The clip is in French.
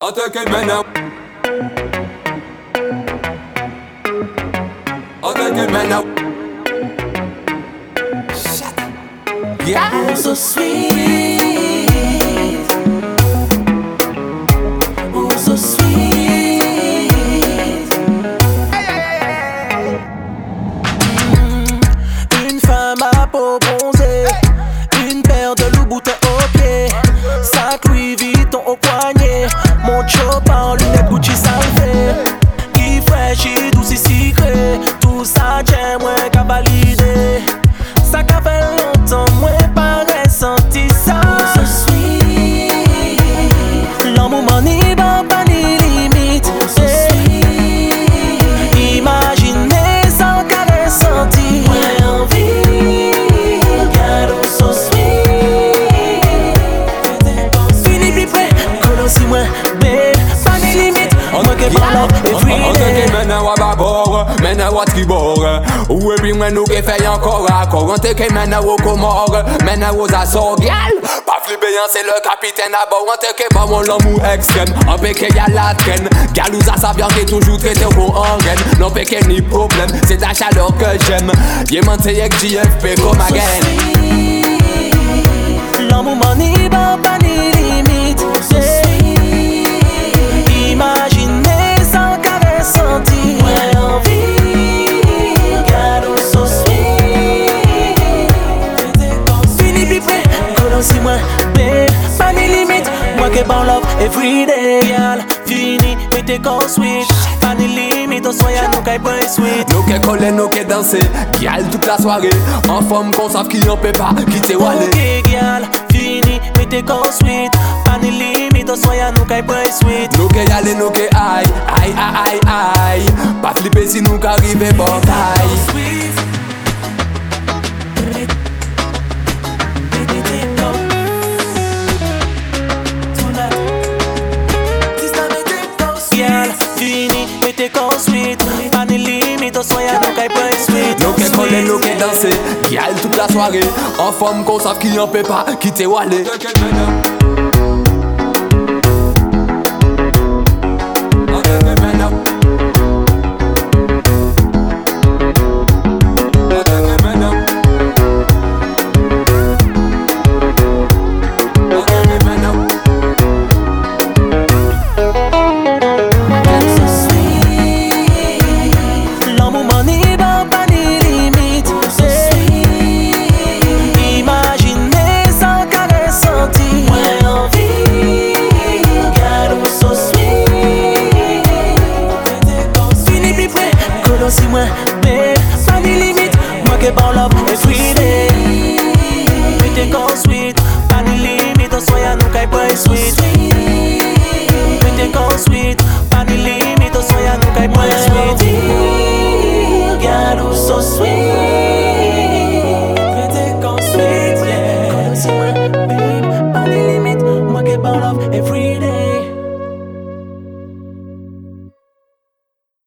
Attaquez maintenant. Attaquez maintenant. Shut up. Yeah. I'm so sweet. mexe man, now, what about Man, now, what keyboard Ou e bring men nou ke fey ankor akor An teke men nou komor Men nou za so gyal Pa flibe yan se le kapiten abor An teke ba mon l'amou ekstrem An peke ya la tren Gyal ou sa bien ke toujou trete kon an ren Non peke ni problem Se ta chaleur ke jem Ye mante yek GFP kom again L'amour m'en va pas bon love everyday, girl. Fini, mettez qu'on sweet. Pas ni limite, on soit nous qu'à point sweet. Nou ke kole, nou ke danse Gyal toute la soirée En forme kon sav ki yon pe pa Kite wale Ok, girl, fini, mettez qu'on sweet. Pas ni limite, on soit nous qu'à point sweet. Nou ke yale, nou ke ay, ay, ay, ay, ay Pa flipe si nou ka rive botay kon swit Pan ni limit, oswa ya nou kay pren swit Nou ke kole, nou ke danse Gyal tout la sware An fom kon saf ki yon pe pa, ki te wale they bound up é oh, sweet day. Me they go sweet, pas de limite, sweet. Oh, we take go sweet, pas limit. Oh, limite, on sonha nunca é boy sweet. Girl, so sweet.